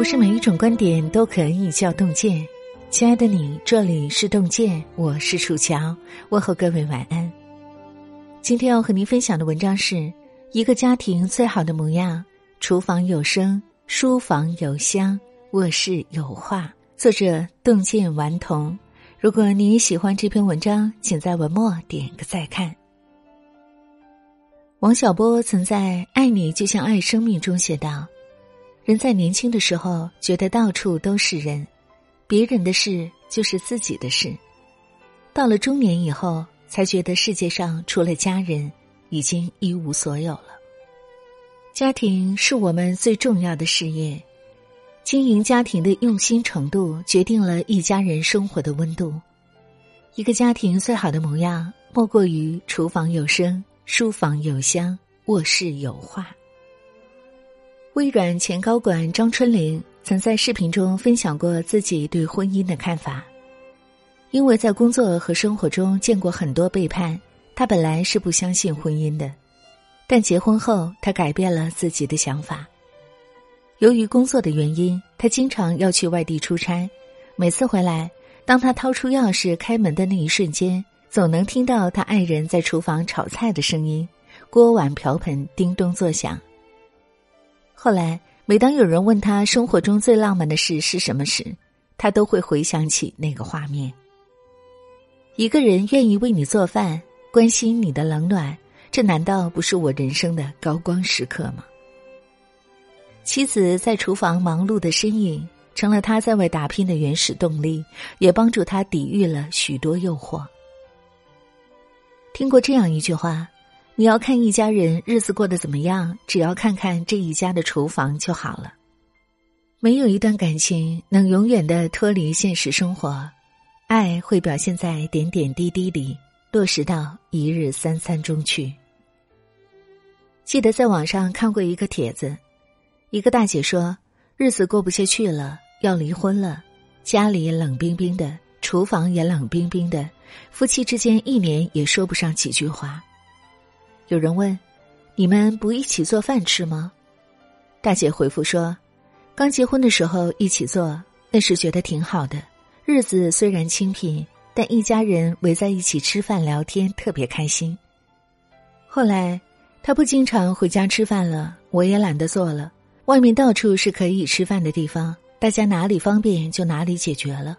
不是每一种观点都可以叫洞见。亲爱的你，这里是洞见，我是楚乔，问候各位晚安。今天要和您分享的文章是一个家庭最好的模样：厨房有声，书房有香，卧室有画。作者洞见顽童。如果你喜欢这篇文章，请在文末点个再看。王小波曾在《爱你就像爱生命》中写道：“人在年轻的时候，觉得到处都是人，别人的事就是自己的事；到了中年以后，才觉得世界上除了家人，已经一无所有了。家庭是我们最重要的事业，经营家庭的用心程度，决定了一家人生活的温度。一个家庭最好的模样，莫过于厨房有声。”书房有香，卧室有画。微软前高管张春玲曾在视频中分享过自己对婚姻的看法。因为在工作和生活中见过很多背叛，他本来是不相信婚姻的，但结婚后他改变了自己的想法。由于工作的原因，他经常要去外地出差，每次回来，当他掏出钥匙开门的那一瞬间。总能听到他爱人在厨房炒菜的声音，锅碗瓢盆叮咚作响。后来，每当有人问他生活中最浪漫的事是什么时，他都会回想起那个画面。一个人愿意为你做饭，关心你的冷暖，这难道不是我人生的高光时刻吗？妻子在厨房忙碌的身影，成了他在外打拼的原始动力，也帮助他抵御了许多诱惑。听过这样一句话：“你要看一家人日子过得怎么样，只要看看这一家的厨房就好了。”没有一段感情能永远的脱离现实生活，爱会表现在点点滴滴里，落实到一日三餐中去。记得在网上看过一个帖子，一个大姐说：“日子过不下去了，要离婚了，家里冷冰冰的。”厨房也冷冰冰的，夫妻之间一年也说不上几句话。有人问：“你们不一起做饭吃吗？”大姐回复说：“刚结婚的时候一起做，那时觉得挺好的，日子虽然清贫，但一家人围在一起吃饭聊天特别开心。后来他不经常回家吃饭了，我也懒得做了，外面到处是可以吃饭的地方，大家哪里方便就哪里解决了。”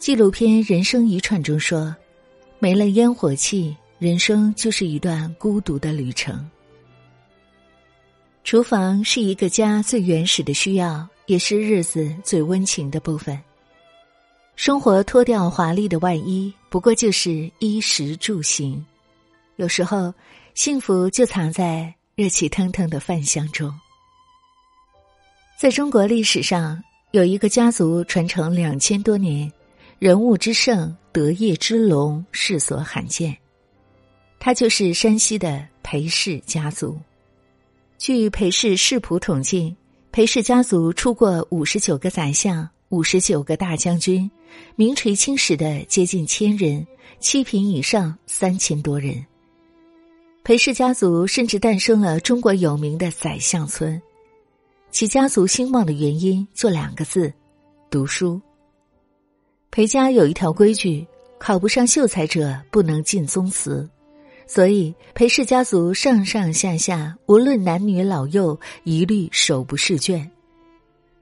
纪录片《人生一串》中说：“没了烟火气，人生就是一段孤独的旅程。”厨房是一个家最原始的需要，也是日子最温情的部分。生活脱掉华丽的外衣，不过就是衣食住行。有时候，幸福就藏在热气腾腾的饭香中。在中国历史上，有一个家族传承两千多年。人物之盛，德业之隆，世所罕见。他就是山西的裴氏家族。据裴氏世谱统计，裴氏家族出过五十九个宰相，五十九个大将军，名垂青史的接近千人，七品以上三千多人。裴氏家族甚至诞生了中国有名的宰相村。其家族兴旺的原因就两个字：读书。裴家有一条规矩：考不上秀才者不能进宗祠，所以裴氏家族上上下下无论男女老幼，一律手不释卷。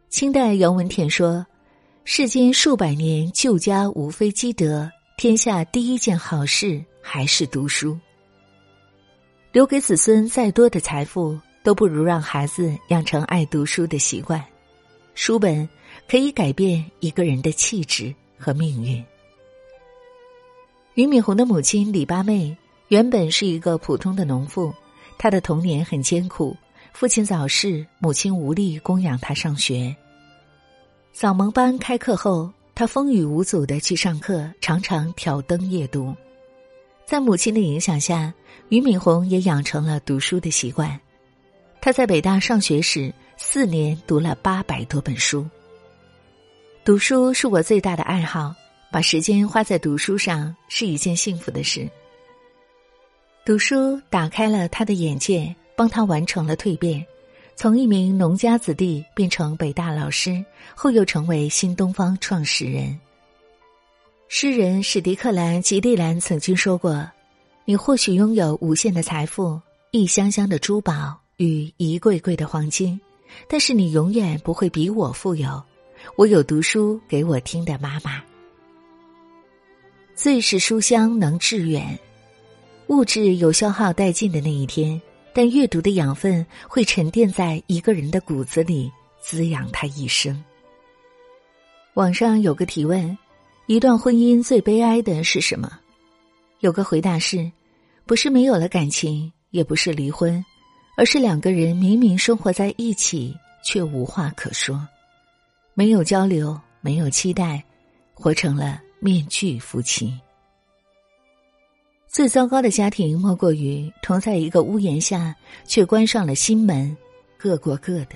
清代杨文田说：“世间数百年旧家无非积德，天下第一件好事还是读书。留给子孙再多的财富，都不如让孩子养成爱读书的习惯。书本可以改变一个人的气质。”和命运。俞敏洪的母亲李八妹原本是一个普通的农妇，她的童年很艰苦，父亲早逝，母亲无力供养她上学。扫盲班开课后，她风雨无阻的去上课，常常挑灯夜读。在母亲的影响下，俞敏洪也养成了读书的习惯。他在北大上学时，四年读了八百多本书。读书是我最大的爱好，把时间花在读书上是一件幸福的事。读书打开了他的眼界，帮他完成了蜕变，从一名农家子弟变成北大老师，后又成为新东方创始人。诗人史迪克兰·吉利兰曾经说过：“你或许拥有无限的财富、一箱箱的珠宝与一柜柜的黄金，但是你永远不会比我富有。我有读书给我听的妈妈。最是书香能致远，物质有消耗殆尽的那一天。”但阅读的养分会沉淀在一个人的骨子里，滋养他一生。网上有个提问：一段婚姻最悲哀的是什么？有个回答是：不是没有了感情，也不是离婚，而是两个人明明生活在一起，却无话可说，没有交流，没有期待，活成了面具夫妻。最糟糕的家庭，莫过于同在一个屋檐下，却关上了心门，各过各的。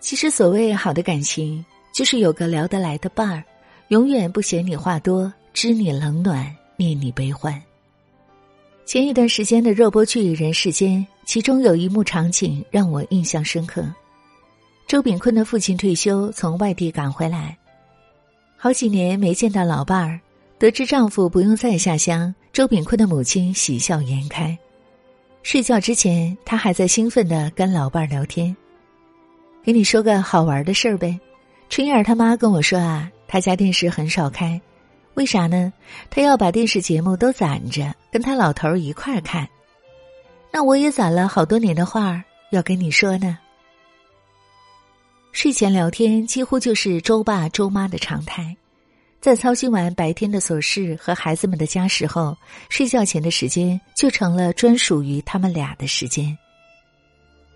其实，所谓好的感情，就是有个聊得来的伴儿，永远不嫌你话多，知你冷暖，念你悲欢。前一段时间的热播剧《人世间》，其中有一幕场景让我印象深刻：周炳坤的父亲退休，从外地赶回来，好几年没见到老伴儿。得知丈夫不用再下乡，周炳坤的母亲喜笑颜开。睡觉之前，她还在兴奋的跟老伴儿聊天。给你说个好玩的事儿呗，春燕儿他妈跟我说啊，他家电视很少开，为啥呢？他要把电视节目都攒着，跟他老头儿一块儿看。那我也攒了好多年的话儿要跟你说呢。睡前聊天几乎就是周爸周妈的常态。在操心完白天的琐事和孩子们的家事后，睡觉前的时间就成了专属于他们俩的时间。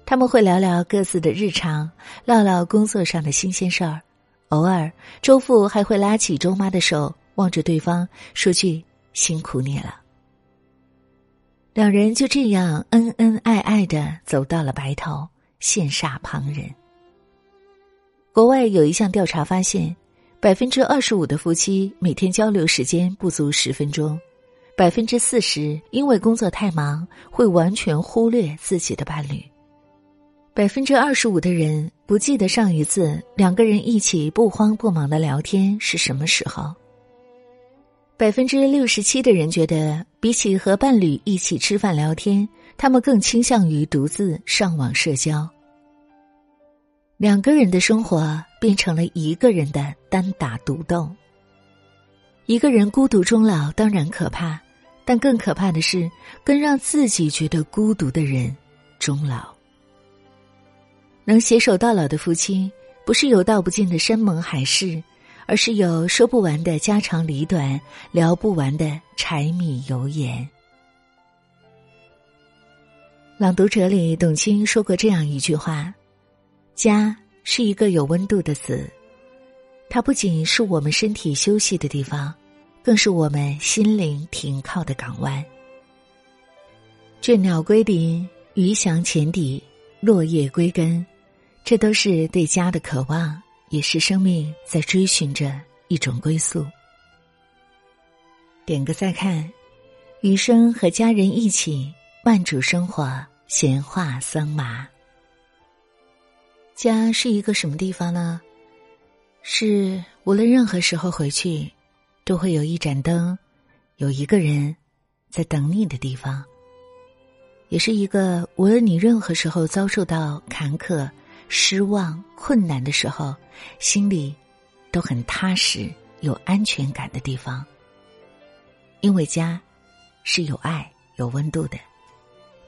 他们会聊聊各自的日常，唠唠工作上的新鲜事儿。偶尔，周父还会拉起周妈的手，望着对方说句“辛苦你了”。两人就这样恩恩爱爱的走到了白头，羡煞旁人。国外有一项调查发现。百分之二十五的夫妻每天交流时间不足十分钟，百分之四十因为工作太忙会完全忽略自己的伴侣，百分之二十五的人不记得上一次两个人一起不慌不忙的聊天是什么时候，百分之六十七的人觉得比起和伴侣一起吃饭聊天，他们更倾向于独自上网社交。两个人的生活变成了一个人的单打独斗。一个人孤独终老当然可怕，但更可怕的是跟让自己觉得孤独的人终老。能携手到老的夫妻，不是有道不尽的山盟海誓，而是有说不完的家长里短，聊不完的柴米油盐。朗读者里，董卿说过这样一句话。家是一个有温度的子，它不仅是我们身体休息的地方，更是我们心灵停靠的港湾。倦鸟归林，鱼翔浅底，落叶归根，这都是对家的渴望，也是生命在追寻着一种归宿。点个再看，余生和家人一起慢煮生活，闲话桑麻。家是一个什么地方呢？是无论任何时候回去，都会有一盏灯，有一个人在等你的地方。也是一个无论你任何时候遭受到坎坷、失望、困难的时候，心里都很踏实、有安全感的地方。因为家是有爱、有温度的。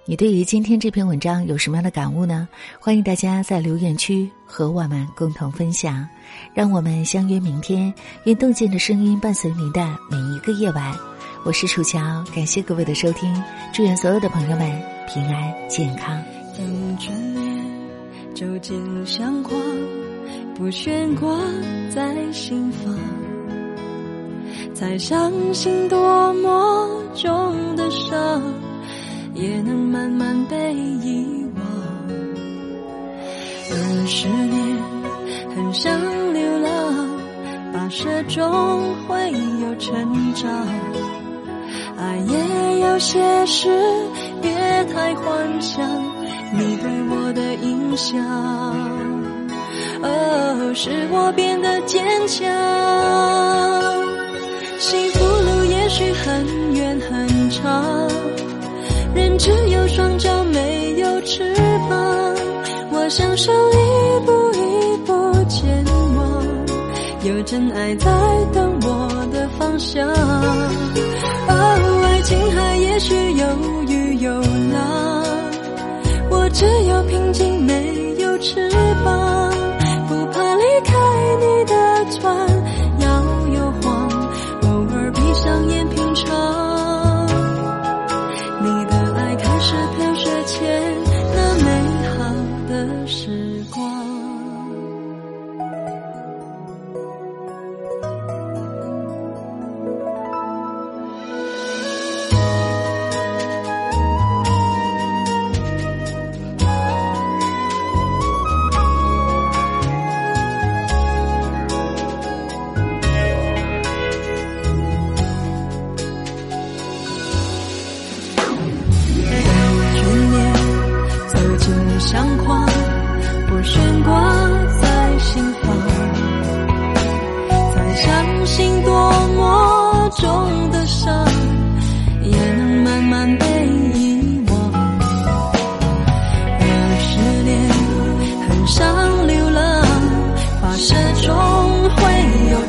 你对于今天这篇文章有什么样的感悟呢？欢迎大家在留言区和我们共同分享。让我们相约明天，愿动静的声音伴随您的每一个夜晚。我是楚乔，感谢各位的收听，祝愿所有的朋友们平安健康。等眷恋，就近相框，不悬挂在心房，才相信多么重的伤。也能慢慢被遗忘。二十年，很想流浪，跋涉中会有成长。爱也有些事，别太幻想。你对我的影响，哦，使我变得坚强。幸福路也许很远很长。人只有双脚没有翅膀，我享受一步一步前往，有真爱在等我的方向。哦，爱情海也许有雨有浪，我只有平静没有翅膀。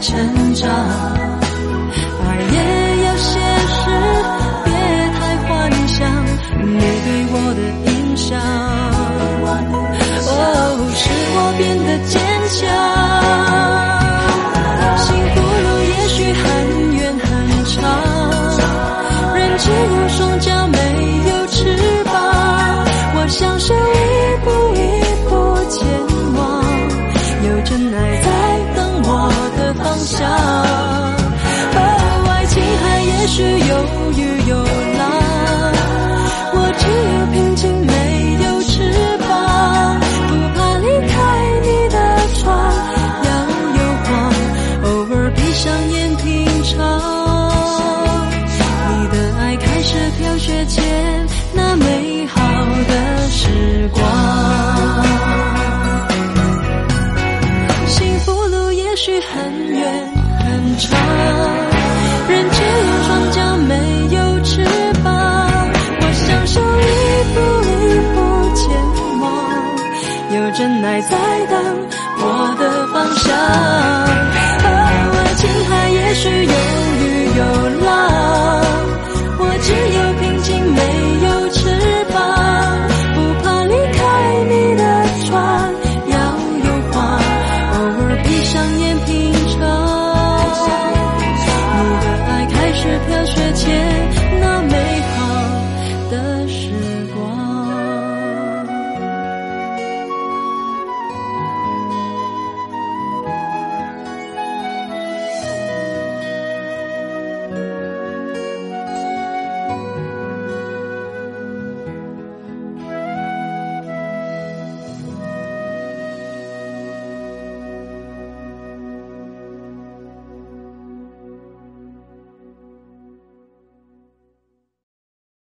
chân Trên